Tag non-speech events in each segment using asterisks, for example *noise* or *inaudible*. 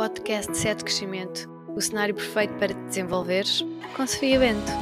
podcast Sete de Crescimento, o cenário perfeito para te desenvolveres, com Sofia Bento.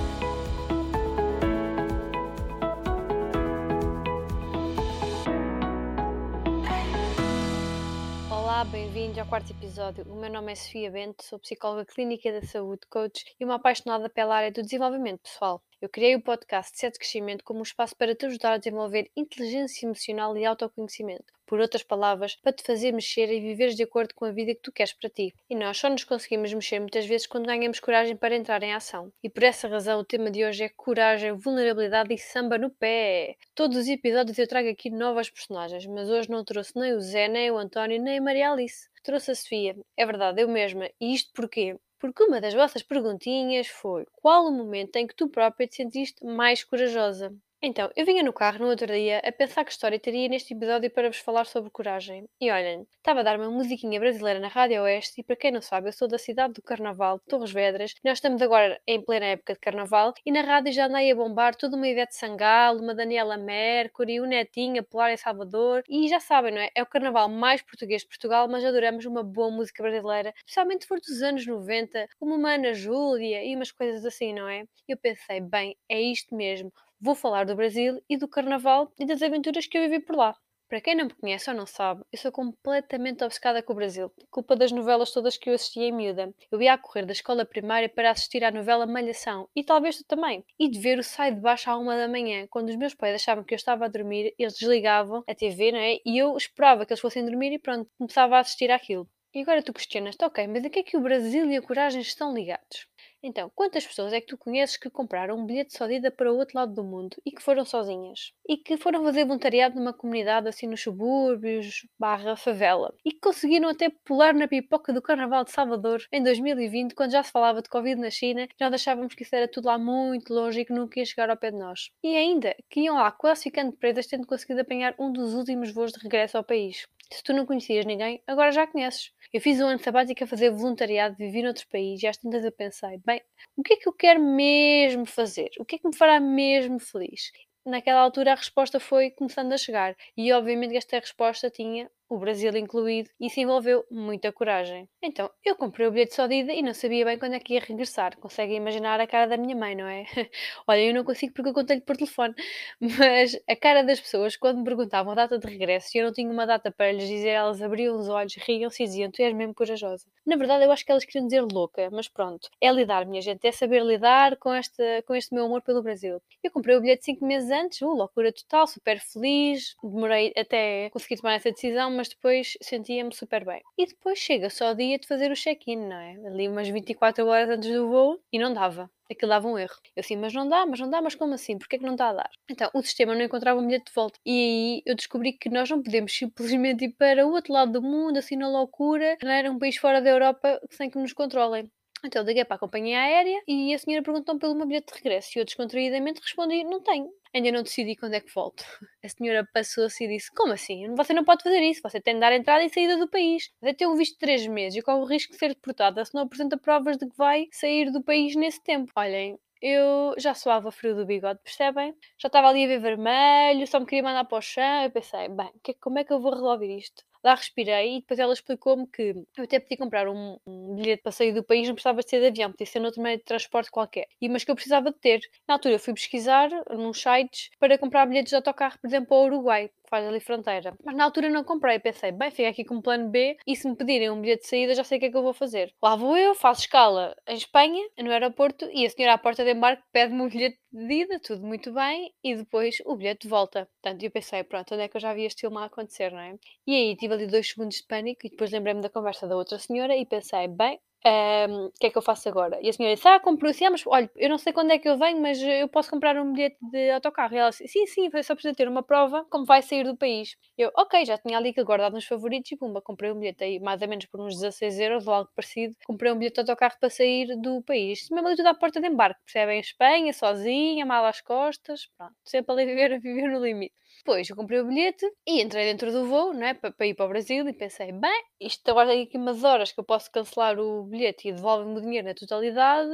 Olá, bem-vindos ao quarto episódio. O meu nome é Sofia Bento, sou psicóloga clínica da saúde, coach e uma apaixonada pela área do desenvolvimento pessoal. Eu criei o podcast Sete Crescimento como um espaço para te ajudar a desenvolver inteligência emocional e autoconhecimento. Por outras palavras, para te fazer mexer e viveres de acordo com a vida que tu queres para ti. E nós só nos conseguimos mexer muitas vezes quando ganhamos coragem para entrar em ação. E por essa razão o tema de hoje é coragem, vulnerabilidade e samba no pé. Todos os episódios eu trago aqui novas personagens, mas hoje não trouxe nem o Zé, nem o António, nem a Maria Alice. Trouxe a Sofia. É verdade, eu mesma. E isto porquê? Porque uma das vossas perguntinhas foi: qual o momento em que tu própria te sentiste mais corajosa? Então, eu vinha no carro no outro dia a pensar que história teria neste episódio para vos falar sobre coragem. E olhem, estava a dar uma musiquinha brasileira na Rádio Oeste e para quem não sabe, eu sou da cidade do Carnaval, de Torres Vedras. Nós estamos agora em plena época de Carnaval e na rádio já andei a bombar toda uma Ivete Sangalo, uma Daniela Mercury, um Netinho a pular em Salvador. E já sabem, não é? É o Carnaval mais português de Portugal, mas adoramos uma boa música brasileira, especialmente for dos anos 90, como uma Ana Júlia e umas coisas assim, não é? Eu pensei, bem, é isto mesmo vou falar do Brasil e do Carnaval e das aventuras que eu vivi por lá. Para quem não me conhece ou não sabe, eu sou completamente obcecada com o Brasil, culpa das novelas todas que eu assisti em miúda. Eu ia a correr da escola primária para assistir à novela Malhação, e talvez tu também, e de ver o Sai de Baixo à uma da manhã, quando os meus pais achavam que eu estava a dormir, eles desligavam a TV, não é? E eu esperava que eles fossem dormir e pronto, começava a assistir àquilo. E agora tu questionas-te, ok, mas em que é que o Brasil e a coragem estão ligados? Então, quantas pessoas é que tu conheces que compraram um bilhete só de ida para o outro lado do mundo e que foram sozinhas? E que foram fazer voluntariado numa comunidade assim nos subúrbios, barra favela. E que conseguiram até pular na pipoca do Carnaval de Salvador em 2020, quando já se falava de Covid na China, nós achávamos que isso era tudo lá muito longe e que nunca ia chegar ao pé de nós. E ainda, que iam lá quase ficando presas tendo conseguido apanhar um dos últimos voos de regresso ao país. Se tu não conhecias ninguém, agora já conheces. Eu fiz um ano sabático a fazer voluntariado, vivi noutro país e às tantas eu pensei, bem, o que é que eu quero mesmo fazer? O que é que me fará mesmo feliz? Naquela altura a resposta foi começando a chegar e obviamente esta resposta tinha o Brasil incluído, e isso envolveu muita coragem. Então, eu comprei o bilhete só de ida e não sabia bem quando é que ia regressar. Conseguem imaginar a cara da minha mãe, não é? *laughs* Olha, eu não consigo porque eu contei-lhe por telefone, *laughs* mas a cara das pessoas quando me perguntavam a data de regresso e eu não tinha uma data para lhes dizer, elas abriam os olhos, riam-se e diziam: Tu és mesmo corajosa. Na verdade, eu acho que elas queriam dizer louca, mas pronto, é lidar, minha gente, é saber lidar com, esta, com este meu amor pelo Brasil. Eu comprei o bilhete cinco meses antes, uh, loucura total, super feliz, demorei até conseguir tomar essa decisão mas depois sentia-me super bem. E depois chega só o dia de fazer o check-in, não é? Ali umas 24 horas antes do voo e não dava. Aquilo dava um erro. Eu assim, mas não dá, mas não dá, mas como assim? Porquê é que não está a dar? Então, o sistema não encontrava um bilhete de volta. E aí eu descobri que nós não podemos simplesmente ir para o outro lado do mundo, assim na loucura, não era um país fora da Europa sem que nos controlem. Então liguei para a companhia aérea e a senhora perguntou pelo meu bilhete de regresso e eu descontraídamente respondi: não tenho. Ainda não decidi quando é que volto. *laughs* A senhora passou-se e disse: Como assim? Você não pode fazer isso. Você tem de dar entrada e saída do país. Vai ter um visto de 3 meses e corre o risco de ser deportada se não apresenta provas de que vai sair do país nesse tempo. Olhem, eu já suava frio do bigode, percebem? Já estava ali a ver vermelho, só me queria mandar para o chão. Eu pensei: Bem, como é que eu vou resolver isto? Lá respirei e depois ela explicou-me que eu até podia comprar um, um, bilhete para sair do país, não precisava de ser de avião, podia ser noutro meio de transporte qualquer. E, mas que eu precisava de ter. Na altura eu fui pesquisar nos sites para comprar bilhetes de autocarro, por exemplo, ao Uruguai faz ali fronteira. Mas na altura não comprei, pensei, bem, fico aqui com um plano B e se me pedirem um bilhete de saída já sei o que é que eu vou fazer. Lá vou eu, faço escala em Espanha, no aeroporto, e a senhora à porta de embarque pede-me um bilhete de ida, tudo muito bem, e depois o bilhete de volta. Portanto, eu pensei, pronto, onde é que eu já vi este filme a acontecer, não é? E aí tive ali dois segundos de pânico e depois lembrei-me da conversa da outra senhora e pensei, bem, o que é que eu faço agora? E a senhora disse: Ah, comprou assim, ah, mas olha, eu não sei quando é que eu venho, mas eu posso comprar um bilhete de autocarro. E ela disse: Sim, sim, só precisa ter uma prova como vai sair do país. Eu, ok, já tinha ali que guardado nos favoritos e pumba, comprei um bilhete aí, mais ou menos por uns 16 euros ou algo parecido. Comprei um bilhete de autocarro para sair do país. Isto mesmo ali tudo à porta de embarque, percebem? Em Espanha, sozinha, mal às costas, pronto, sempre ali viver, *laughs* viver no limite. Depois eu comprei o bilhete e entrei dentro do voo, não é? Para, ir para o Brasil e pensei, bem, isto agora tem aqui umas horas que eu posso cancelar o bilhete e devolve-me o dinheiro na totalidade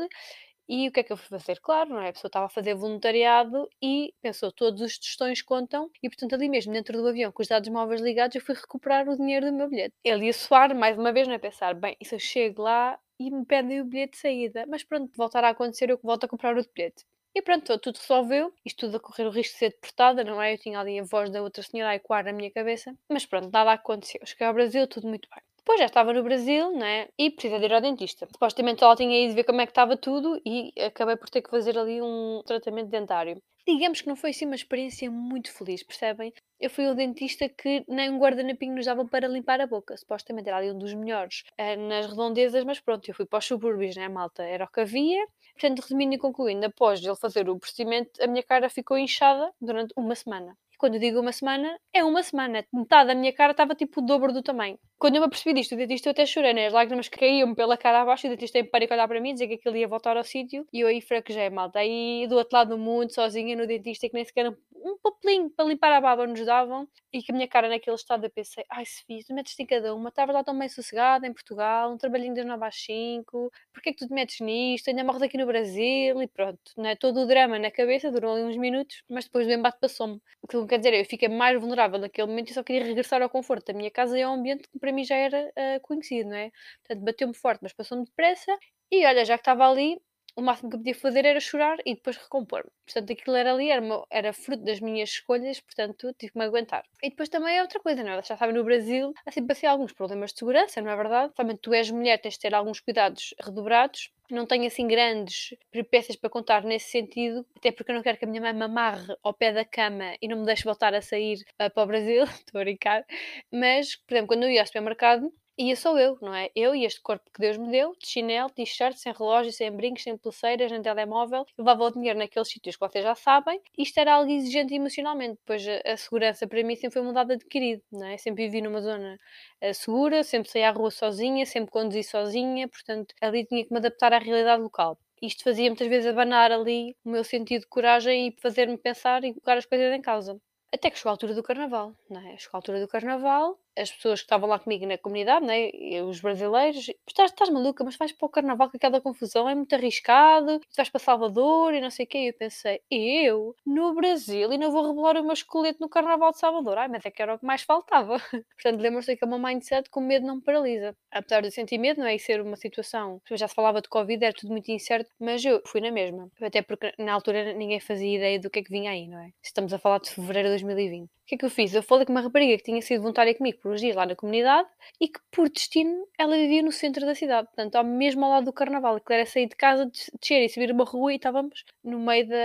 E o que é que eu fui fazer? Claro, não é? A pessoa estava a fazer voluntariado e pensou, todos os tostões contam, e portanto ali mesmo dentro do avião, com os dados móveis ligados, eu fui recuperar o dinheiro do meu bilhete. Ele ia soar mais uma vez, não é? Pensar, bem, e se eu chego lá e me pedem o bilhete de saída? Mas pronto, voltará a acontecer, eu volto a comprar o bilhete. E pronto, tudo resolveu. Isto tudo a correr o risco de ser deportada, não é? Eu tinha ali a voz da outra senhora a ecoar na minha cabeça. Mas pronto, nada aconteceu. Cheguei ao Brasil, tudo muito bem. Depois já estava no Brasil, né? E precisa de ir ao dentista. Supostamente ela tinha ido ver como é que estava tudo e acabei por ter que fazer ali um tratamento dentário. Digamos que não foi assim uma experiência muito feliz, percebem? Eu fui ao dentista que nem um guardanapinho nos dava para limpar a boca. Supostamente era ali um dos melhores uh, nas redondezas, mas pronto, eu fui para os subúrbios, né, malta? Era o que havia. Portanto, resumindo e concluindo, após ele fazer o procedimento, a minha cara ficou inchada durante uma semana. E quando eu digo uma semana, é uma semana. Metade da minha cara estava tipo o dobro do tamanho. Quando eu me apercebi disto, o dentista eu até chorei, né? As lágrimas caíam-me pela cara abaixo o dentista em pânico olhar para mim dizer que aquilo ia voltar ao sítio e eu aí fraquejei, malta. Aí do outro lado do mundo, sozinha no dentista, que nem sequer um papelinho para limpar a baba nos davam e que a minha cara naquele estado eu pensei, ai Sofia, tu metes-te em cada uma, estavas lá tão bem sossegada em Portugal, um trabalhinho das 9 às 5, porquê é que tu te metes nisto, ainda morres aqui no Brasil e pronto, né? todo o drama na cabeça, durou ali uns minutos, mas depois do embate passou-me. O que quer dizer, eu fiquei mais vulnerável naquele momento e só queria regressar ao conforto da minha casa e ao ambiente que para mim já era uh, conhecido, não é? Portanto, bateu-me forte, mas passou-me depressa e olha, já que estava ali, o máximo que eu podia fazer era chorar e depois recompor-me. Portanto, aquilo era ali, era, uma, era fruto das minhas escolhas, portanto, tive que me aguentar. E depois também é outra coisa, não é? Já sabem, no Brasil há sempre assim alguns problemas de segurança, não é verdade? Somente tu és mulher, tens de ter alguns cuidados redobrados. Não tenho assim grandes peripécias para contar nesse sentido, até porque eu não quero que a minha mãe me amarre ao pé da cama e não me deixe voltar a sair uh, para o Brasil. *laughs* Estou a brincar. Mas, por exemplo, quando eu ia ao supermercado, ia sou eu, não é? Eu e este corpo que Deus me deu, de chinelo, t-shirt, sem relógio, sem brincos, sem pulseiras, nem telemóvel, levava o dinheiro naqueles sítios que vocês já sabem. Isto era algo exigente emocionalmente, pois a, segurança para mim sempre foi um dado adquirido, não é? Sempre vivi numa zona uh, segura, sempre saí à rua sozinha, sempre conduzi sozinha, portanto ali tinha que me adaptar à realidade local isto fazia muitas vezes abanar ali o meu sentido de coragem e fazer-me pensar e colocar as coisas em causa. Até que chegou a altura do carnaval, não é? Chegou a altura do carnaval as pessoas que estavam lá comigo na comunidade, né, os brasileiros, estás, estás maluca, mas vais para o carnaval com aquela confusão, é muito arriscado, vais para Salvador e não sei o quê. E eu pensei, eu, no Brasil, e não vou rebolar o meu esqueleto no carnaval de Salvador. Ai, mas é que era o que mais faltava. *laughs* Portanto, lembro-se que é uma mindset com medo não me paralisa. Apesar de sentir medo, não é? E ser uma situação, já se falava de Covid, era tudo muito incerto, mas eu fui na mesma. Até porque na altura ninguém fazia ideia do que é que vinha aí, não é? Estamos a falar de fevereiro de 2020. O que é que eu fiz? Eu falei com uma rapariga que tinha sido voluntária comigo por uns dias lá na comunidade e que, por destino, ela vivia no centro da cidade, portanto, ao mesmo ao lado do carnaval. Aquilo era sair de casa, descer e subir uma rua e estávamos no meio da,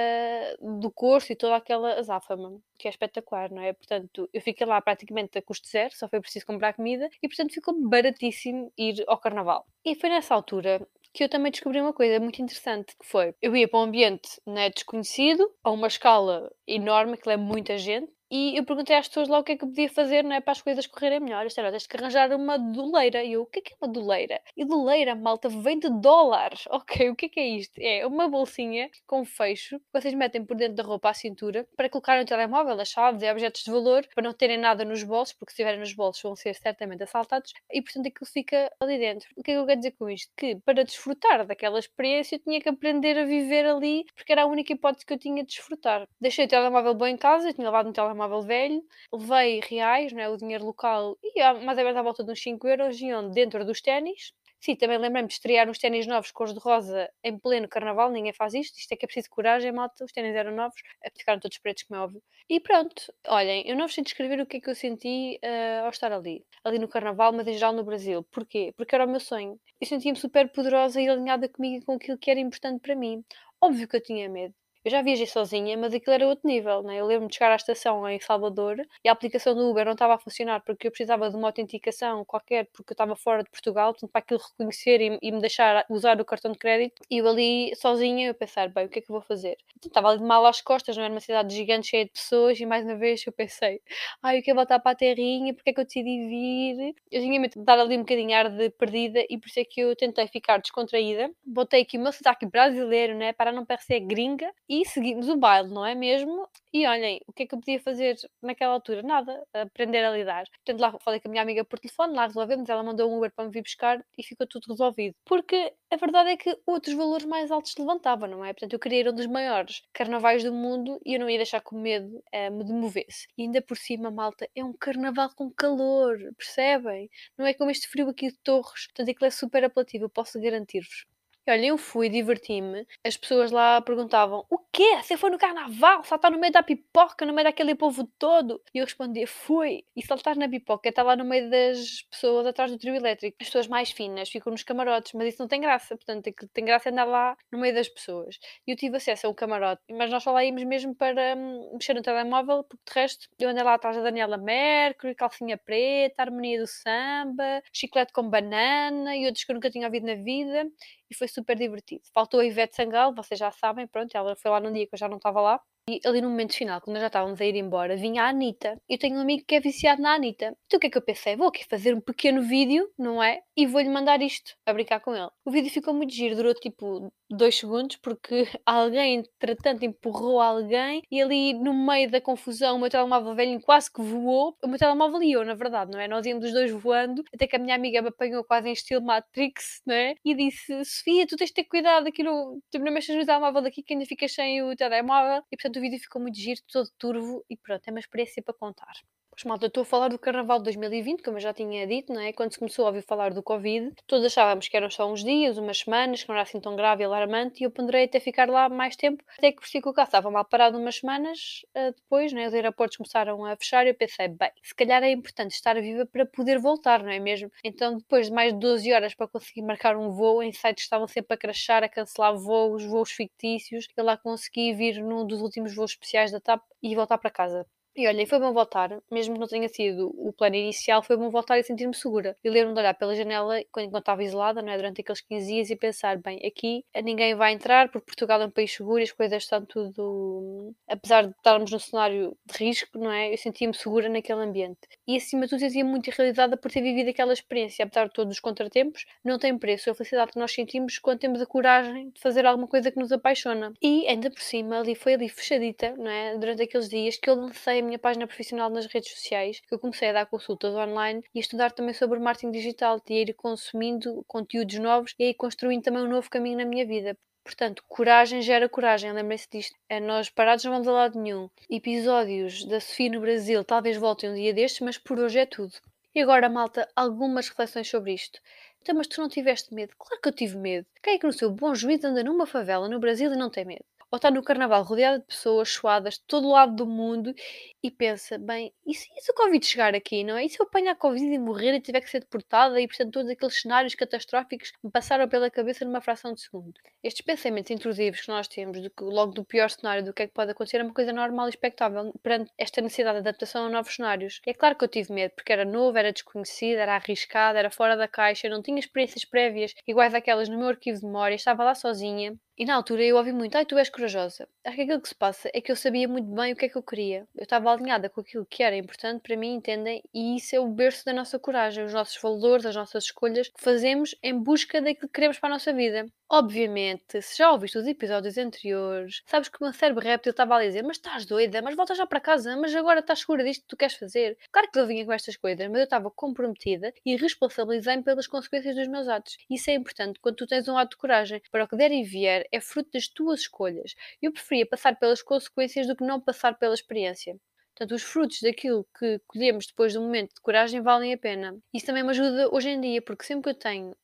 do curso e toda aquela azáfama, que é espetacular, não é? Portanto, eu fiquei lá praticamente a custo zero, só foi preciso comprar comida e, portanto, ficou baratíssimo ir ao carnaval. E foi nessa altura que eu também descobri uma coisa muito interessante, que foi, eu ia para um ambiente né, desconhecido, a uma escala enorme, que é muita gente, e eu perguntei às pessoas lá o que é que eu podia fazer não é, para as coisas correrem melhor. Isto era, tens que arranjar uma doleira. E eu, o que é que é uma doleira? E doleira, malta, vem de dólares. *laughs* Ok, o que é que é isto? É uma bolsinha com fecho que vocês metem por dentro da roupa à cintura para colocarem o telemóvel, as chaves e objetos de valor para não terem nada nos bolsos, porque se tiverem nos bolsos vão ser certamente assaltados e portanto aquilo fica ali dentro. O que é que eu quero dizer com isto? Que para desfrutar daquela experiência eu tinha que aprender a viver ali porque era a única hipótese que eu tinha de desfrutar. Deixei o telemóvel bom em casa, eu tinha levado um telemóvel telemóvel velho, levei reais, né, o dinheiro local, e mais ou menos à volta de uns 5 euros, iam dentro dos ténis. Sim, também lembrei-me de estrear uns ténis novos cores de rosa em pleno carnaval, ninguém faz isto, isto é que é preciso coragem, malta, os ténis eram novos, ficaram todos pretos, como é óbvio. E pronto, olhem, eu não vos sei descrever o que é que eu senti uh, ao estar ali, ali no carnaval, mas em geral no Brasil. Porquê? Porque era o meu sonho. Eu sentia-me super poderosa e alinhada comigo com aquilo que era importante para mim. Óbvio que eu tinha medo, eu já viajei sozinha, mas aquilo era outro nível, né? Eu lembro-me de chegar à estação em Salvador e a aplicação do Uber não estava a funcionar porque eu precisava de uma autenticação qualquer porque eu estava fora de Portugal, portanto, para aquilo reconhecer e, e, me deixar usar o cartão de crédito. E eu ali sozinha, eu pensar, bem, o que é que eu vou fazer? Então, estava ali de mal às costas, não era uma cidade gigante cheia de pessoas e mais uma vez eu pensei, ai, eu quero voltar para a terrinha, porque é que eu decidi vir? Eu tinha medo de dar ali um bocadinho ar de perdida e por isso é que eu tentei ficar descontraída. Botei aqui o meu sotaque brasileiro, né? Para não parecer gringa e seguimos o baile, não é mesmo? E olhem, o que é que eu podia fazer naquela altura? Nada, aprender a lidar. Portanto, lá falei com a minha amiga por telefone, lá resolvemos, ela mandou um Uber para me vir buscar e ficou tudo resolvido. Porque a verdade é que outros valores mais altos se levantavam, não é? Portanto, eu queria ir um dos maiores carnavais do mundo e eu não ia deixar que o medo uh, me demovesse. E ainda por cima, malta, é um carnaval com calor, percebem? Não é como este frio aqui de Torres, portanto, aquilo é super apelativo, eu posso garantir-vos. Olha, eu fui, diverti-me. As pessoas lá perguntavam: O quê? Você foi no carnaval? Saltar no meio da pipoca, no meio daquele povo todo? E eu respondia: Fui. E saltar na pipoca está lá no meio das pessoas atrás do trio elétrico. As pessoas mais finas ficam nos camarotes, mas isso não tem graça. Portanto, tem, graça andar lá no meio das pessoas. E eu tive acesso a um camarote, mas nós só lá íamos mesmo para hum, mexer no telemóvel, porque de resto eu andei lá atrás da Daniela Mercury, calcinha preta, harmonia do samba, chiclete com banana e outros que eu nunca tinha ouvido na vida e foi super divertido. Faltou a Ivete Sangal, vocês já sabem, pronto, ela foi lá num dia que eu já não estava lá. E ali no momento final, quando nós já estávamos a ir embora, vinha a Anitta. Eu tenho um amigo que é viciado na Anitta. Então o que é que eu pensei? Vou aqui fazer um pequeno vídeo, não é? E vou-lhe mandar isto, a brincar com ele. O vídeo ficou muito giro, durou tipo dois segundos, porque *laughs* alguém, entretanto, empurrou alguém e ali no meio da confusão o meu telemóvel velho quase que voou. O meu telemóvel e eu, na verdade, não é? Nós íamos os dois voando, até que a minha amiga me apanhou quase em estilo Matrix, não é? E disse: Sofia, tu tens de ter cuidado aqui no. Tu não mexas no telemóvel daqui que ainda ficas sem o telemóvel. E portanto o vídeo ficou muito giro, todo turvo e pronto, é uma experiência para contar. Pois malta, estou a falar do Carnaval de 2020, como eu já tinha dito, não é? Quando se começou a ouvir falar do Covid, todos achávamos que eram só uns dias, umas semanas, que não era assim tão grave e alarmante, e eu ponderei até ficar lá mais tempo, até que percebi que o carro estava mal parado umas semanas uh, depois, né? Os aeroportos começaram a fechar e eu pensei, bem, se calhar é importante estar viva para poder voltar, não é mesmo? Então, depois de mais de 12 horas para conseguir marcar um voo, em sites estavam sempre a crachar, a cancelar voos, voos fictícios, eu lá consegui vir num dos últimos voos especiais da TAP e voltar para casa. E olha, foi bom voltar, mesmo que não tenha sido o plano inicial, foi bom voltar e sentir-me segura. E lembro-me de olhar pela janela quando estava isolada, não é? durante aqueles 15 dias, e pensar: bem, aqui ninguém vai entrar, porque Portugal é um país seguro e as coisas estão tudo. Apesar de estarmos num cenário de risco, não é? Eu sentia-me segura naquele ambiente. E acima de tudo, sentia muito realizada por ter vivido aquela experiência. Apesar de todos os contratempos, não tem preço a felicidade que nós sentimos quando temos a coragem de fazer alguma coisa que nos apaixona. E ainda por cima, ali foi ali fechadita, não é? Durante aqueles dias que eu lancei minha página profissional nas redes sociais, que eu comecei a dar consultas online e a estudar também sobre marketing digital, e a ir consumindo conteúdos novos e ir construindo também um novo caminho na minha vida. Portanto, coragem gera coragem, lembrem-se disto. É, nós parados não vamos a lado nenhum. Episódios da Sofia no Brasil talvez voltem um dia destes, mas por hoje é tudo. E agora, malta, algumas reflexões sobre isto. Então, mas tu não tiveste medo? Claro que eu tive medo. Quem é que no seu bom juízo anda numa favela no Brasil e não tem medo? Ou está no carnaval rodeada de pessoas suadas de todo lado do mundo e pensa, bem, e se, e se o Covid chegar aqui, não é? E se eu apanhar Covid e morrer e tiver que ser deportada e, portanto, todos aqueles cenários catastróficos me passaram pela cabeça numa fração de segundo. Estes pensamentos intrusivos que nós temos, que, logo do pior cenário, do que é que pode acontecer, é uma coisa normal e expectável perante esta necessidade de adaptação a novos cenários. É claro que eu tive medo, porque era novo, era desconhecido, era arriscado, era fora da caixa, não tinha experiências prévias iguais àquelas no meu arquivo de memória, estava lá sozinha e na altura eu ouvi muito, ai, tu és corajosa. Acho que aquilo que se passa é que eu sabia muito bem o que é que eu queria. Eu estava alinhada com aquilo que era importante para mim, entendem? E isso é o berço da nossa coragem, os nossos valores, as nossas escolhas que fazemos em busca daquilo que queremos para a nossa vida. Obviamente, se já ouviste os episódios anteriores, sabes que o meu cérebro réptil estava a dizer: Mas estás doida, mas volta já para casa, mas agora estás segura disto que tu queres fazer. Claro que eu vinha com estas coisas, mas eu estava comprometida e responsabilizei-me pelas consequências dos meus atos. Isso é importante quando tu tens um ato de coragem. Para o que der e vier, é fruto das tuas escolhas. Eu preferia passar pelas consequências do que não passar pela experiência. Portanto, os frutos daquilo que colhemos depois do momento de coragem valem a pena. Isso também me ajuda hoje em dia, porque sempre que eu tenho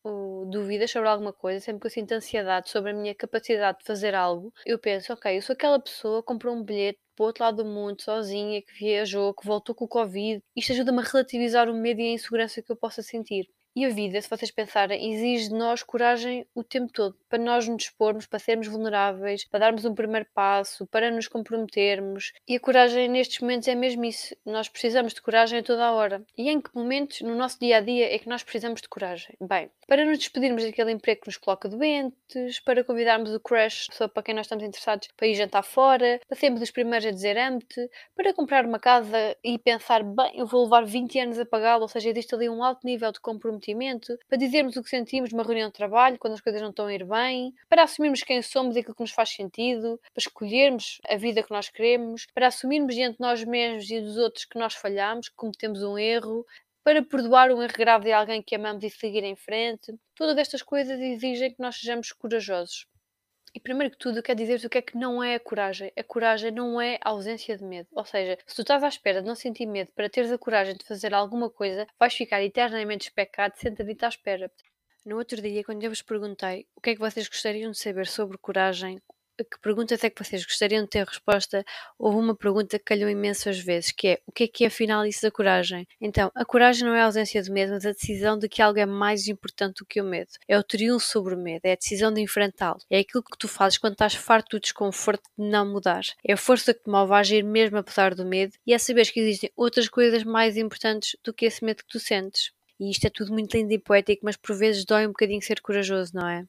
dúvidas sobre alguma coisa, sempre que eu sinto ansiedade sobre a minha capacidade de fazer algo, eu penso, ok, eu sou aquela pessoa que comprou um bilhete para o outro lado do mundo, sozinha, que viajou, que voltou com o Covid. Isto ajuda-me a relativizar o medo e a insegurança que eu possa sentir. E a vida, se vocês pensarem, exige de nós coragem o tempo todo, para nós nos expormos, para sermos vulneráveis, para darmos um primeiro passo, para nos comprometermos. E a coragem nestes momentos é mesmo isso. Nós precisamos de coragem a toda a hora. E em que momentos no nosso dia a dia é que nós precisamos de coragem? Bem, para nos despedirmos daquele emprego que nos coloca doentes, para convidarmos o crush, pessoa para quem nós estamos interessados, para ir jantar fora, para sermos os primeiros a dizer amo-te, para comprar uma casa e pensar, bem, eu vou levar 20 anos a pagá-la, ou seja, existe ali um alto nível de comprometimento sentimento, para dizermos o que sentimos numa reunião de trabalho, quando as coisas não estão a ir bem, para assumirmos quem somos e aquilo que nos faz sentido, para escolhermos a vida que nós queremos, para assumirmos diante de nós mesmos e dos outros que nós falhamos, que cometemos um erro, para perdoar um erro grave de alguém que amamos e seguir em frente. Todas estas coisas exigem que nós sejamos corajosos. E primeiro que tudo, quer dizer-te o que é que não é a coragem. A coragem não é a ausência de medo. Ou seja, se tu estás à espera de não sentir medo para teres a coragem de fazer alguma coisa, vais ficar eternamente especado sentadito à espera. No outro dia, quando eu vos perguntei o que é que vocês gostariam de saber sobre coragem, que perguntas é que vocês gostariam de ter resposta? Houve uma pergunta que calhou imensas vezes, que é o que é que é afinal isso da coragem? Então, a coragem não é a ausência de medo, mas a decisão de que algo é mais importante do que o medo. É o triunfo sobre o medo, é a decisão de enfrentá-lo. É aquilo que tu fazes quando estás farto do desconforto de não mudar. É a força que te move a agir mesmo apesar do medo e é saber que existem outras coisas mais importantes do que esse medo que tu sentes. E isto é tudo muito lindo e poético, mas por vezes dói um bocadinho ser corajoso, não é?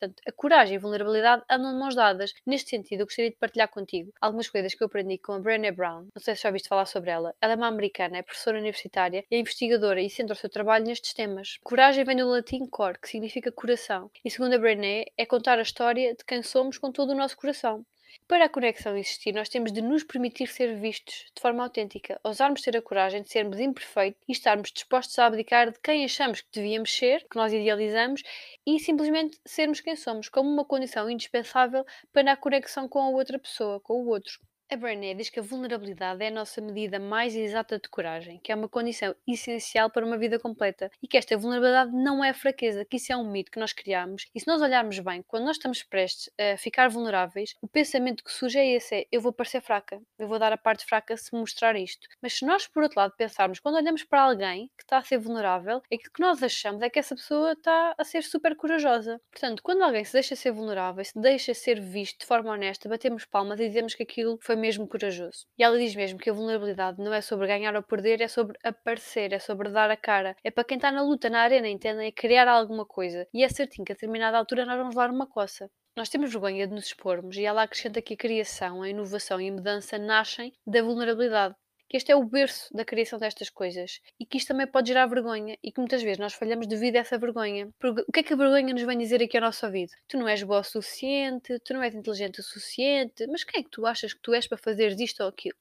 Portanto, a coragem e a vulnerabilidade andam de mãos dadas. Neste sentido, eu gostaria de partilhar contigo algumas coisas que eu aprendi com a Brené Brown. Não sei se já ouviste falar sobre ela. Ela é uma americana, é professora universitária e é investigadora e centra o seu trabalho nestes temas. Coragem vem do latim cor, que significa coração. E segundo a Brené, é contar a história de quem somos com todo o nosso coração. Para a conexão existir, nós temos de nos permitir ser vistos de forma autêntica, ousarmos ter a coragem de sermos imperfeitos e estarmos dispostos a abdicar de quem achamos que devíamos ser, que nós idealizamos, e simplesmente sermos quem somos, como uma condição indispensável para a conexão com a outra pessoa, com o outro. A Brené diz que a vulnerabilidade é a nossa medida mais exata de coragem, que é uma condição essencial para uma vida completa e que esta vulnerabilidade não é fraqueza, que isso é um mito que nós criamos. E se nós olharmos bem, quando nós estamos prestes a ficar vulneráveis, o pensamento que surge é esse: é, eu vou parecer fraca, eu vou dar a parte fraca se mostrar isto. Mas se nós, por outro lado, pensarmos, quando olhamos para alguém que está a ser vulnerável, aquilo que nós achamos é que essa pessoa está a ser super corajosa. Portanto, quando alguém se deixa ser vulnerável, se deixa ser visto de forma honesta, batemos palmas e dizemos que aquilo foi mesmo corajoso. E ela diz mesmo que a vulnerabilidade não é sobre ganhar ou perder, é sobre aparecer, é sobre dar a cara. É para quem está na luta, na arena, entendem? É criar alguma coisa. E é certinho que a determinada altura nós vamos levar uma coça. Nós temos vergonha de nos expormos e ela acrescenta que a criação, a inovação e a mudança nascem da vulnerabilidade que este é o berço da criação destas coisas e que isto também pode gerar vergonha e que muitas vezes nós falhamos devido a essa vergonha. Porque o que é que a vergonha nos vem dizer aqui ao nosso ouvido? Tu não és boa o suficiente, tu não és inteligente o suficiente, mas quem é que tu achas que tu és para fazer isto ou aquilo?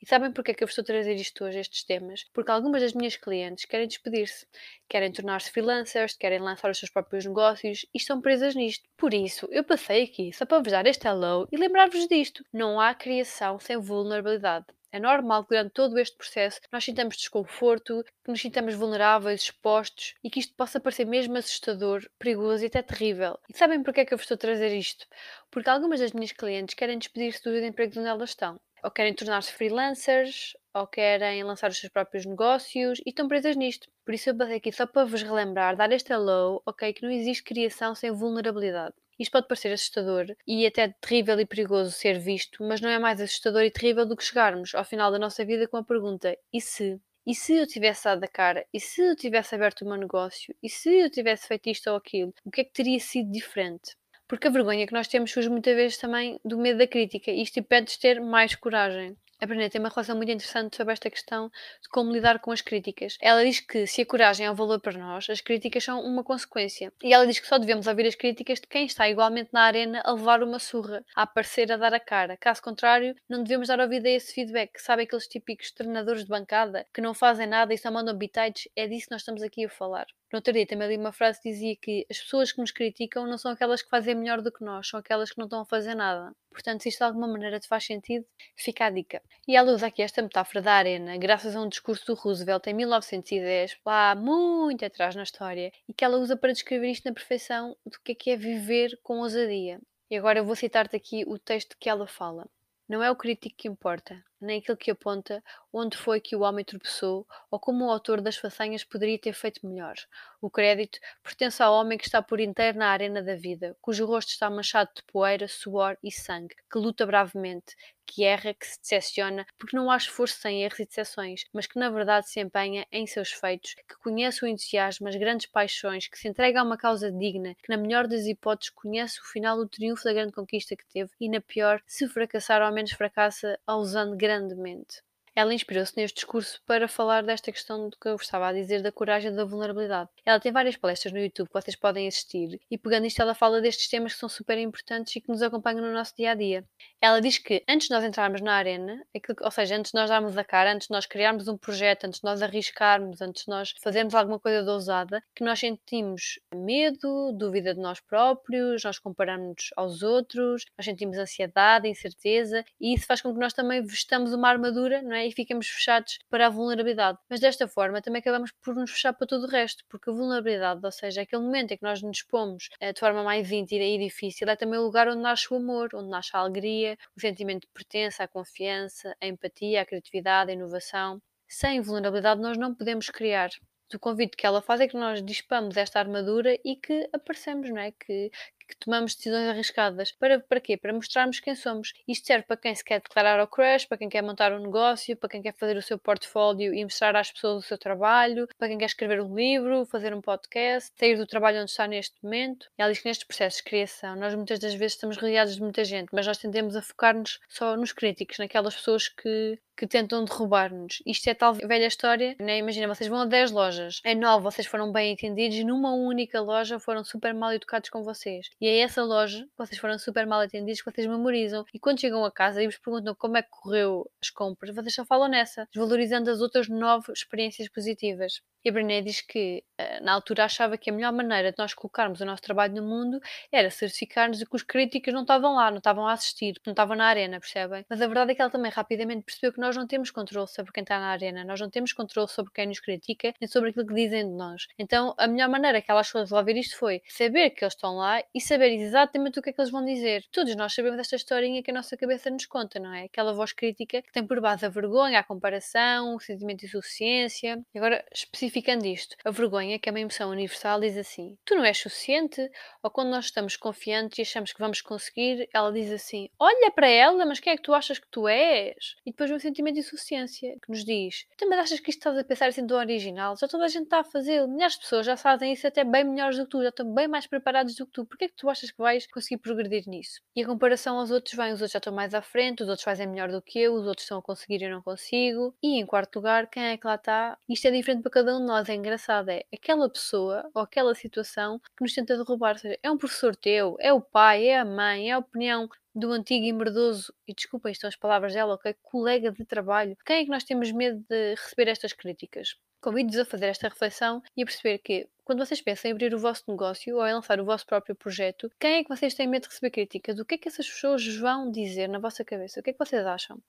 E sabem porque é que eu vos estou a trazer isto hoje, estes temas? Porque algumas das minhas clientes querem despedir-se, querem tornar-se freelancers, querem lançar os seus próprios negócios e estão presas nisto. Por isso, eu passei aqui só para vos dar este hello e lembrar-vos disto. Não há criação sem vulnerabilidade. É normal que durante todo este processo nós sintamos desconforto, que nos sintamos vulneráveis, expostos e que isto possa parecer mesmo assustador, perigoso e até terrível. E sabem porquê é que eu vos estou a trazer isto? Porque algumas das minhas clientes querem despedir-se dos empregos onde elas estão. Ou querem tornar-se freelancers, ou querem lançar os seus próprios negócios e estão presas nisto. Por isso eu passei aqui só para vos relembrar, dar este hello, ok, que não existe criação sem vulnerabilidade. Isto pode parecer assustador e até terrível e perigoso ser visto, mas não é mais assustador e terrível do que chegarmos ao final da nossa vida com a pergunta: e se? E se eu tivesse dado a cara? E se eu tivesse aberto o meu negócio? E se eu tivesse feito isto ou aquilo? O que é que teria sido diferente? Porque a vergonha que nós temos surge muitas vezes também do medo da crítica e isto impede-nos ter mais coragem. A Brené tem uma relação muito interessante sobre esta questão de como lidar com as críticas. Ela diz que se a coragem é um valor para nós, as críticas são uma consequência. E ela diz que só devemos ouvir as críticas de quem está igualmente na arena a levar uma surra, a aparecer a dar a cara. Caso contrário, não devemos dar ouvido a esse feedback. Sabe aqueles típicos treinadores de bancada que não fazem nada e só mandam bitites? É disso que nós estamos aqui a falar. No outro dia também li uma frase que dizia que as pessoas que nos criticam não são aquelas que fazem melhor do que nós, são aquelas que não estão a fazer nada. Portanto, se isto de alguma maneira te faz sentido, fica a dica. E ela usa aqui esta metáfora da arena, graças a um discurso do Roosevelt em 1910, lá muito atrás na história, e que ela usa para descrever isto na perfeição do que é que é viver com ousadia. E agora eu vou citar-te aqui o texto que ela fala. Não é o crítico que importa, nem aquele que aponta onde foi que o homem tropeçou ou como o autor das façanhas poderia ter feito melhor. O crédito pertence ao homem que está por inteiro na arena da vida, cujo rosto está manchado de poeira, suor e sangue, que luta bravemente, que erra, que se decepciona, porque não há esforço sem erros e decepções, mas que na verdade se empenha em seus feitos, que conhece o entusiasmo, as grandes paixões, que se entrega a uma causa digna, que na melhor das hipóteses conhece o final do triunfo da grande conquista que teve e na pior, se fracassar ao menos fracassa, usando grandemente. Ela inspirou-se neste discurso para falar desta questão do que eu estava a dizer da coragem e da vulnerabilidade. Ela tem várias palestras no YouTube que vocês podem assistir e pegando isto ela fala destes temas que são super importantes e que nos acompanham no nosso dia a dia. Ela diz que antes de nós entrarmos na arena, ou seja, antes de nós darmos a cara, antes de nós criarmos um projeto, antes de nós arriscarmos, antes de nós fazermos alguma coisa de ousada, que nós sentimos medo, dúvida de nós próprios, nós comparamos aos outros, nós sentimos ansiedade, incerteza e isso faz com que nós também vestamos uma armadura não é? E fiquemos fechados para a vulnerabilidade. Mas desta forma também acabamos por nos fechar para todo o resto, porque a vulnerabilidade, ou seja, aquele momento em que nós nos expomos eh, de forma mais íntima e difícil, é também o lugar onde nasce o amor, onde nasce a alegria, o sentimento de pertença, a confiança, a empatia, a criatividade, a inovação. Sem vulnerabilidade nós não podemos criar o convite que ela faz é que nós dispamos esta armadura e que aparecemos, não é? Que, que tomamos decisões arriscadas. Para, para quê? Para mostrarmos quem somos. Isto serve para quem se quer declarar ao crush, para quem quer montar um negócio, para quem quer fazer o seu portfólio e mostrar às pessoas o seu trabalho, para quem quer escrever um livro, fazer um podcast, sair do trabalho onde está neste momento. E ela diz que nestes processos de criação, nós muitas das vezes estamos rodeados de muita gente, mas nós tendemos a focar-nos só nos críticos, naquelas pessoas que, que tentam derrubar-nos. Isto é tal velha história, né? Imagina, vocês vão a 10 lojas, em 9 vocês foram bem entendidos e numa única loja foram super mal educados com vocês. E é essa loja, vocês foram super mal atendidos, que vocês memorizam. E quando chegam a casa e vos perguntam como é que correu as compras, vocês só falam nessa, desvalorizando as outras nove experiências positivas. E a Brené diz que eh, na altura achava que a melhor maneira de nós colocarmos o nosso trabalho no mundo era certificar-nos que os críticos não estavam lá, não estavam a assistir, não estavam na arena, percebem? Mas a verdade é que ela também rapidamente percebeu que nós não temos controle sobre quem está na arena, nós não temos controle sobre quem nos critica, nem sobre aquilo que dizem de nós. Então a melhor maneira que ela achou de resolver isto foi saber que eles estão lá e saber exatamente o que é que eles vão dizer. Todos nós sabemos esta historinha que a nossa cabeça nos conta, não é? Aquela voz crítica que tem por base a vergonha, a comparação, o sentimento de insuficiência. Agora, Justificando isto, a vergonha, que é uma emoção universal, diz assim: Tu não és suficiente? Ou quando nós estamos confiantes e achamos que vamos conseguir, ela diz assim: Olha para ela, mas quem é que tu achas que tu és? E depois vem o sentimento de insuficiência, que nos diz: Também achas que isto estás a pensar assim do original? Já toda a gente está a fazer, milhares de pessoas já fazem isso até bem melhores do que tu, já estão bem mais preparados do que tu. Porquê é que tu achas que vais conseguir progredir nisso? E a comparação aos outros vem: os outros já estão mais à frente, os outros fazem melhor do que eu, os outros estão a conseguir e eu não consigo. E em quarto lugar, quem é que lá está? Isto é diferente para cada um de nós é engraçado é aquela pessoa ou aquela situação que nos tenta derrubar. Ou seja, é um professor teu, é o pai, é a mãe, é a opinião do antigo e merdoso, e desculpem, estão as palavras dela, ok? Colega de trabalho. Quem é que nós temos medo de receber estas críticas? Convido-vos a fazer esta reflexão e a perceber que, quando vocês pensam em abrir o vosso negócio ou em lançar o vosso próprio projeto, quem é que vocês têm medo de receber críticas? O que é que essas pessoas vão dizer na vossa cabeça? O que é que vocês acham?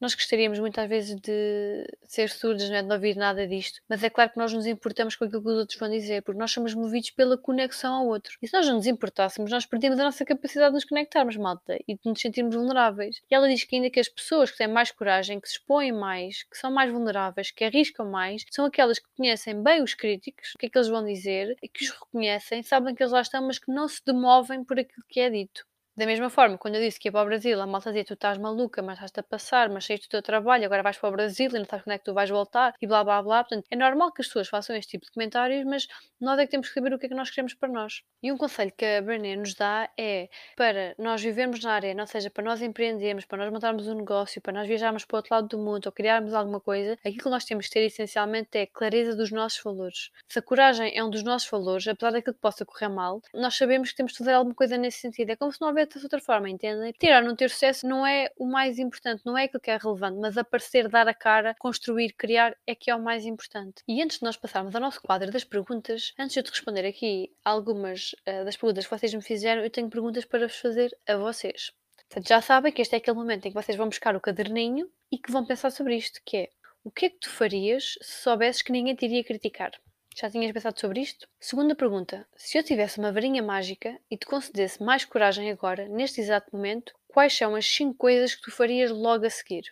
Nós gostaríamos muitas vezes de ser surdos, não, é? de não ouvir nada disto, mas é claro que nós nos importamos com aquilo que os outros vão dizer, porque nós somos movidos pela conexão ao outro. E se nós não nos importássemos, nós perdemos a nossa capacidade de nos conectarmos, malta, e de nos sentirmos vulneráveis. E ela diz que ainda que as pessoas que têm mais coragem, que se expõem mais, que são mais vulneráveis, que arriscam mais, são aquelas que conhecem bem os críticos, o que é que eles vão dizer, e que os reconhecem, sabem que eles lá estão, mas que não se demovem por aquilo que é dito. Da mesma forma, quando eu disse que ia para o Brasil, a malta dizia: Tu estás maluca, mas estás-te a passar, mas saíste do teu trabalho, agora vais para o Brasil e não sabes quando é que tu vais voltar, e blá blá blá. Portanto, é normal que as pessoas façam este tipo de comentários, mas nós é que temos que saber o que é que nós queremos para nós. E um conselho que a Brené nos dá é para nós vivermos na arena, ou seja, para nós empreendermos, para nós montarmos um negócio, para nós viajarmos para o outro lado do mundo ou criarmos alguma coisa, aquilo que nós temos que ter essencialmente é clareza dos nossos valores. Se a coragem é um dos nossos valores, apesar daquilo que possa correr mal, nós sabemos que temos de fazer alguma coisa nesse sentido. É como se não houvesse outra forma, entende? entendem? Ter ou não ter sucesso não é o mais importante, não é aquilo que é relevante, mas aparecer, dar a cara, construir, criar é que é o mais importante. E antes de nós passarmos ao nosso quadro das perguntas, antes de eu te responder aqui algumas uh, das perguntas que vocês me fizeram, eu tenho perguntas para vos fazer a vocês. Portanto, já sabem que este é aquele momento em que vocês vão buscar o caderninho e que vão pensar sobre isto, que é o que é que tu farias se soubesses que ninguém te iria criticar? Já tinhas pensado sobre isto? Segunda pergunta: se eu tivesse uma varinha mágica e te concedesse mais coragem agora, neste exato momento, quais são as 5 coisas que tu farias logo a seguir?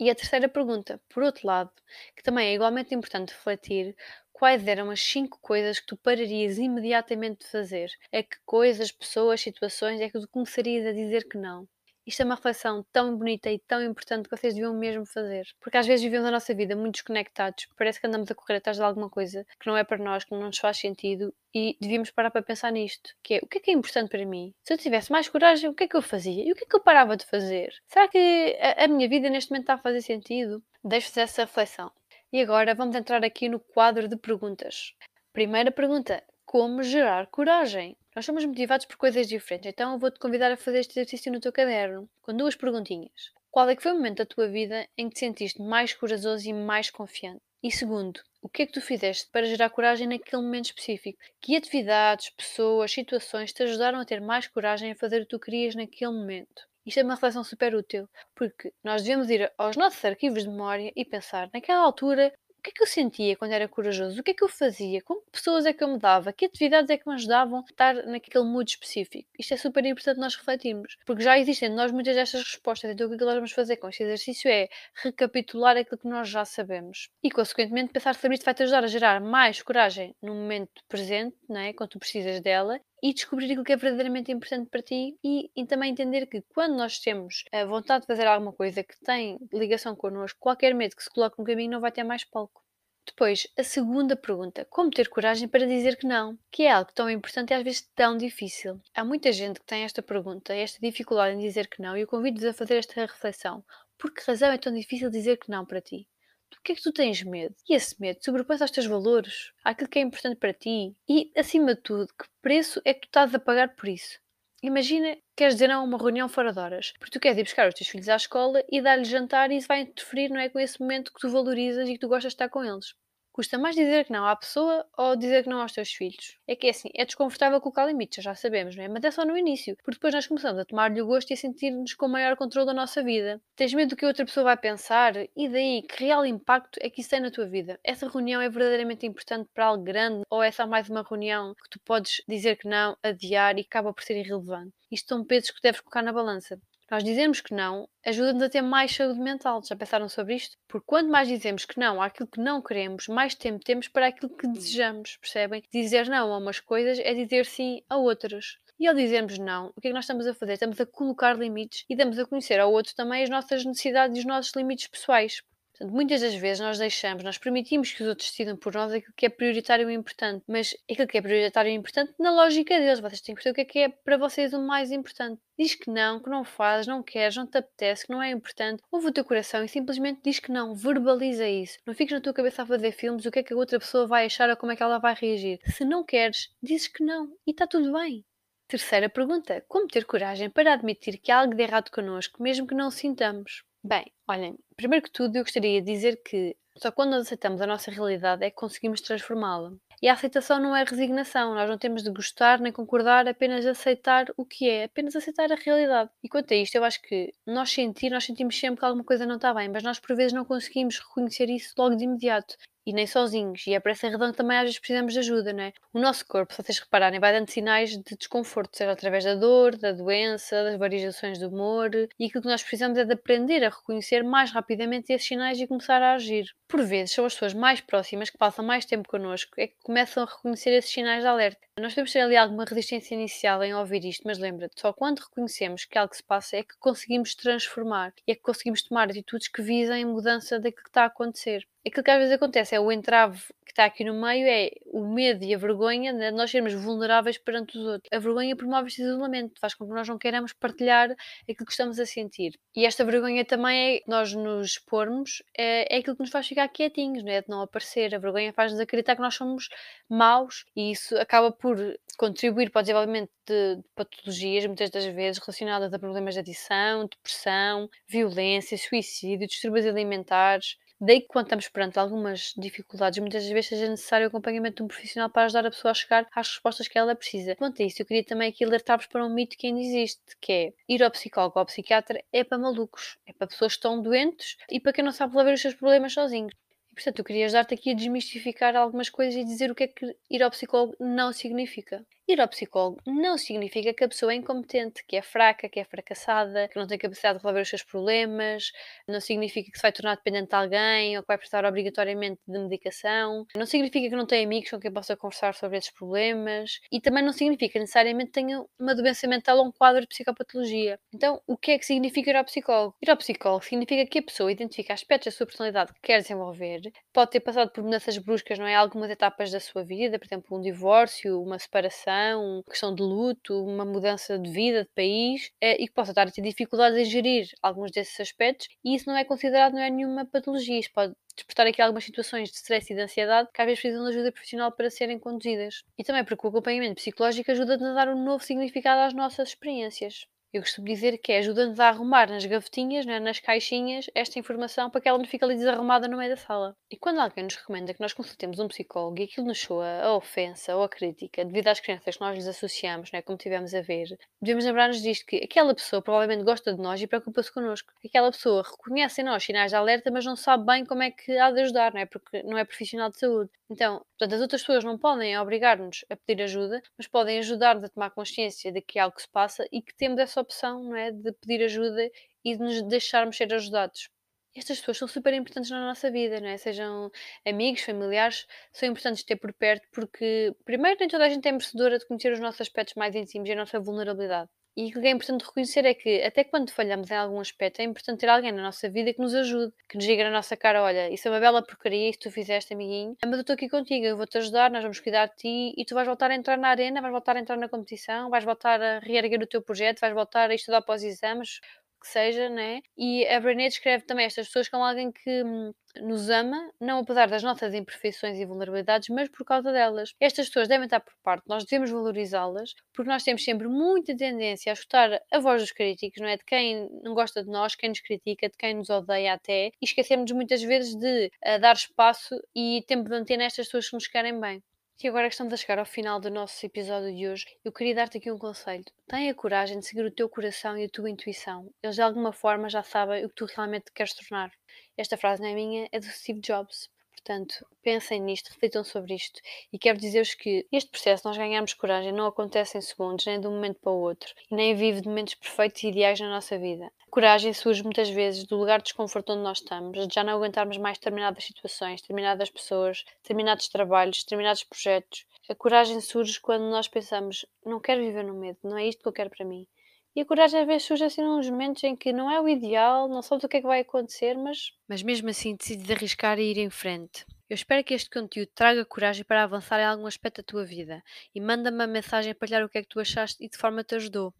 E a terceira pergunta, por outro lado, que também é igualmente importante refletir, quais eram as 5 coisas que tu pararias imediatamente de fazer? A que coisas, pessoas, situações é que tu começarias a dizer que não? Isto é uma reflexão tão bonita e tão importante que vocês deviam mesmo fazer. Porque às vezes vivemos a nossa vida muito desconectados, parece que andamos a correr atrás de alguma coisa que não é para nós, que não nos faz sentido e devíamos parar para pensar nisto, que é o que é que é importante para mim? Se eu tivesse mais coragem, o que é que eu fazia? E o que é que eu parava de fazer? Será que a, a minha vida neste momento está a fazer sentido? Deixo-vos essa reflexão. E agora vamos entrar aqui no quadro de perguntas. Primeira pergunta: Como gerar coragem? Nós somos motivados por coisas diferentes, então eu vou-te convidar a fazer este exercício no teu caderno, com duas perguntinhas. Qual é que foi o momento da tua vida em que te sentiste mais corajoso e mais confiante? E segundo, o que é que tu fizeste para gerar coragem naquele momento específico? Que atividades, pessoas, situações te ajudaram a ter mais coragem a fazer o que tu querias naquele momento? Isto é uma reflexão super útil, porque nós devemos ir aos nossos arquivos de memória e pensar, naquela altura, o que é que eu sentia quando era corajoso? O que é que eu fazia? Com que pessoas é que eu me dava? Que atividades é que me ajudavam a estar naquele mood específico? Isto é super importante nós refletirmos, porque já existem de nós muitas destas respostas, então o que, é que nós vamos fazer com este exercício é recapitular aquilo que nós já sabemos e, consequentemente, pensar sobre isto vai-te ajudar a gerar mais coragem no momento presente, não é? quando tu precisas dela, e descobrir aquilo que é verdadeiramente importante para ti e, e, também entender que quando nós temos a vontade de fazer alguma coisa que tem ligação connosco, qualquer medo que se coloque no caminho não vai ter mais palco. Depois, a segunda pergunta: como ter coragem para dizer que não? Que é algo tão importante e às vezes tão difícil. Há muita gente que tem esta pergunta, esta dificuldade em dizer que não, e eu convido-vos a fazer esta reflexão. Por que razão é tão difícil dizer que não para ti? Do que é que tu tens medo? E esse medo sobrepõe aos teus valores, àquilo que é importante para ti e, acima de tudo, que preço é que tu estás a pagar por isso? Imagina que queres dizer não a uma reunião fora de horas, porque tu queres ir buscar os teus filhos à escola e dar-lhes jantar e isso vai interferir, não é, com esse momento que tu valorizas e que tu gostas de estar com eles. Custa mais dizer que não à pessoa ou dizer que não aos teus filhos. É que é assim, é desconfortável colocar limites, já sabemos, não é? Mas é só no início, porque depois nós começamos a tomar-lhe o gosto e a sentir-nos com maior controle da nossa vida. Tens medo do que a outra pessoa vai pensar? E daí, que real impacto é que isso tem na tua vida? Essa reunião é verdadeiramente importante para algo grande ou é só mais uma reunião que tu podes dizer que não, adiar e acaba por ser irrelevante? Isto são pesos que deves colocar na balança. Nós dizermos que não ajuda-nos a ter mais saúde mental. Já pensaram sobre isto? Porque quanto mais dizemos que não àquilo que não queremos, mais tempo temos para aquilo que desejamos, percebem? Dizer não a umas coisas é dizer sim a outras. E ao dizermos não, o que é que nós estamos a fazer? Estamos a colocar limites e damos a conhecer ao outro também as nossas necessidades e os nossos limites pessoais. Muitas das vezes nós deixamos, nós permitimos que os outros decidam por nós aquilo que é prioritário e importante, mas aquilo que é prioritário e importante na lógica deles, vocês têm que perceber o que é que é para vocês o mais importante. Diz que não, que não fazes, não queres, não te apetece, que não é importante. Ouve o teu coração e simplesmente diz que não, verbaliza isso. Não fiques na tua cabeça a fazer filmes o que é que a outra pessoa vai achar ou como é que ela vai reagir. Se não queres, dizes que não e está tudo bem. Terceira pergunta: como ter coragem para admitir que há algo de errado connosco, mesmo que não o sintamos? Bem, olhem, primeiro que tudo eu gostaria de dizer que só quando nós aceitamos a nossa realidade é que conseguimos transformá-la. E a aceitação não é resignação, nós não temos de gostar nem concordar, apenas aceitar o que é, apenas aceitar a realidade. E quanto a isto, eu acho que nós sentir, nós sentimos sempre que alguma coisa não está bem, mas nós por vezes não conseguimos reconhecer isso logo de imediato e nem sozinhos. E é por essa razão que também às vezes precisamos de ajuda, não é? O nosso corpo, se vocês repararem, vai dando sinais de desconforto, seja através da dor, da doença, das variações do humor. E aquilo que nós precisamos é de aprender a reconhecer mais rapidamente esses sinais e começar a agir. Por vezes, são as pessoas mais próximas que passam mais tempo connosco é que começam a reconhecer esses sinais de alerta. Nós temos ter ali alguma resistência inicial em ouvir isto, mas lembra-te, só quando reconhecemos que algo se passa é que conseguimos transformar e é que conseguimos tomar atitudes que visem mudança daquilo que está a acontecer aquilo que às vezes acontece é o entrave que está aqui no meio é o medo e a vergonha de nós sermos vulneráveis perante os outros. A vergonha promove este isolamento, faz com que nós não queiramos partilhar aquilo que estamos a sentir. E esta vergonha também é nós nos expormos, é, é aquilo que nos faz ficar quietinhos, não é? De não aparecer. A vergonha faz-nos acreditar que nós somos maus e isso acaba por contribuir para o desenvolvimento de, de patologias, muitas das vezes relacionadas a problemas de adição, depressão, violência, suicídio, distúrbios alimentares. Daí que quando estamos perante algumas dificuldades, muitas vezes seja necessário o acompanhamento de um profissional para ajudar a pessoa a chegar às respostas que ela precisa. Quanto a isso, eu queria também aqui alertar-vos para um mito que ainda existe, que é ir ao psicólogo ou ao psiquiatra é para malucos, é para pessoas que estão doentes e para quem não sabe resolver os seus problemas sozinhos. E, portanto, eu queria ajudar-te aqui a desmistificar algumas coisas e dizer o que é que ir ao psicólogo não significa. Ir ao psicólogo não significa que a pessoa é incompetente, que é fraca, que é fracassada, que não tem capacidade de resolver os seus problemas, não significa que se vai tornar dependente de alguém ou que vai precisar obrigatoriamente de medicação, não significa que não tem amigos com quem possa conversar sobre esses problemas e também não significa necessariamente que tenha uma doença mental ou um quadro de psicopatologia. Então, o que é que significa ir ao psicólogo? Ir ao psicólogo significa que a pessoa identifica aspectos da sua personalidade que quer desenvolver, pode ter passado por mudanças bruscas, não é? Algumas etapas da sua vida, por exemplo, um divórcio, uma separação situação, questão de luto, uma mudança de vida, de país, eh, e que possa estar a ter dificuldades em gerir alguns desses aspectos, e isso não é considerado, não é nenhuma patologia, isso pode despertar aqui algumas situações de stress e de ansiedade que às vezes precisam de ajuda profissional para serem conduzidas. E também porque o acompanhamento psicológico ajuda-nos a dar um novo significado às nossas experiências. Eu costumo dizer que é ajudando a arrumar nas gavetinhas, né, nas caixinhas, esta informação para que ela não fique ali desarrumada no meio da sala. E quando alguém nos recomenda que nós consultemos um psicólogo e aquilo nos soa a ofensa ou a crítica devido às crenças que nós lhes associamos, né, como tivemos a ver, devemos lembrar-nos disto que aquela pessoa provavelmente gosta de nós e preocupa-se connosco. Aquela pessoa reconhece em nós sinais de alerta, mas não sabe bem como é que há de ajudar, né, porque não é profissional de saúde. Então, portanto, as outras pessoas não podem obrigar-nos a pedir ajuda, mas podem ajudar-nos a tomar consciência de que algo se passa e que temos essa opção não é, de pedir ajuda e de nos deixarmos ser ajudados. Estas pessoas são super importantes na nossa vida, não é? Sejam amigos, familiares, são importantes ter por perto porque, primeiro, nem toda a gente é merecedora de conhecer os nossos aspectos mais íntimos e a nossa vulnerabilidade. E o que é importante reconhecer é que, até quando falhamos em algum aspecto, é importante ter alguém na nossa vida que nos ajude, que nos diga na nossa cara: olha, isso é uma bela porcaria, isso tu fizeste, amiguinho, mas eu estou aqui contigo, eu vou-te ajudar, nós vamos cuidar de ti e tu vais voltar a entrar na arena, vais voltar a entrar na competição, vais voltar a reerguer o teu projeto, vais voltar a estudar para os exames, que seja, né? E a Brené descreve também estas pessoas como alguém que hum, nos ama, não apesar das nossas imperfeições e vulnerabilidades, mas por causa delas. Estas pessoas devem estar por parte, nós devemos valorizá-las, porque nós temos sempre muita tendência a escutar a voz dos críticos, não é? De quem não gosta de nós, quem nos critica, de quem nos odeia até, e esquecemos muitas vezes de uh, dar espaço e tempo de antena a estas pessoas que nos querem bem. E agora que estamos a chegar ao final do nosso episódio de hoje, eu queria dar-te aqui um conselho. Tenha coragem de seguir o teu coração e a tua intuição. Eles de alguma forma já sabem o que tu realmente queres tornar. Esta frase não é minha, é do Steve Jobs. Portanto, pensem nisto, reflitam sobre isto. E quero dizer-vos que este processo, nós ganharmos coragem, não acontece em segundos, nem de um momento para o outro, nem vive de momentos perfeitos e ideais na nossa vida. A coragem surge muitas vezes do lugar de desconforto onde nós estamos, de já não aguentarmos mais determinadas situações, determinadas pessoas, determinados trabalhos, determinados projetos. A coragem surge quando nós pensamos: não quero viver no medo, não é isto que eu quero para mim. E a coragem às vezes surge assim nos momentos em que não é o ideal, não sabes o que é que vai acontecer, mas. Mas mesmo assim decides arriscar e ir em frente. Eu espero que este conteúdo traga coragem para avançar em algum aspecto da tua vida e manda-me uma mensagem a partilhar o que é que tu achaste e de forma te ajudou.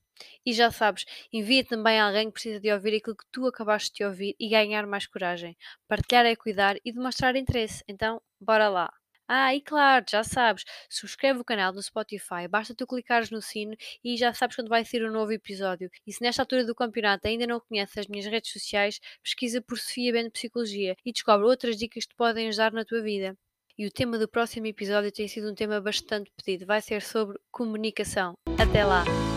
E já sabes, envia também a alguém que precisa de ouvir aquilo que tu acabaste de ouvir e ganhar mais coragem. Partilhar é cuidar e demonstrar interesse. Então, bora lá! Ah, e claro, já sabes, subscreve o canal no Spotify, basta tu clicares no sino e já sabes quando vai ser um novo episódio. E se nesta altura do campeonato ainda não conheces as minhas redes sociais, pesquisa por Sofia Bento Psicologia e descobre outras dicas que te podem ajudar na tua vida. E o tema do próximo episódio tem sido um tema bastante pedido, vai ser sobre comunicação. Até lá!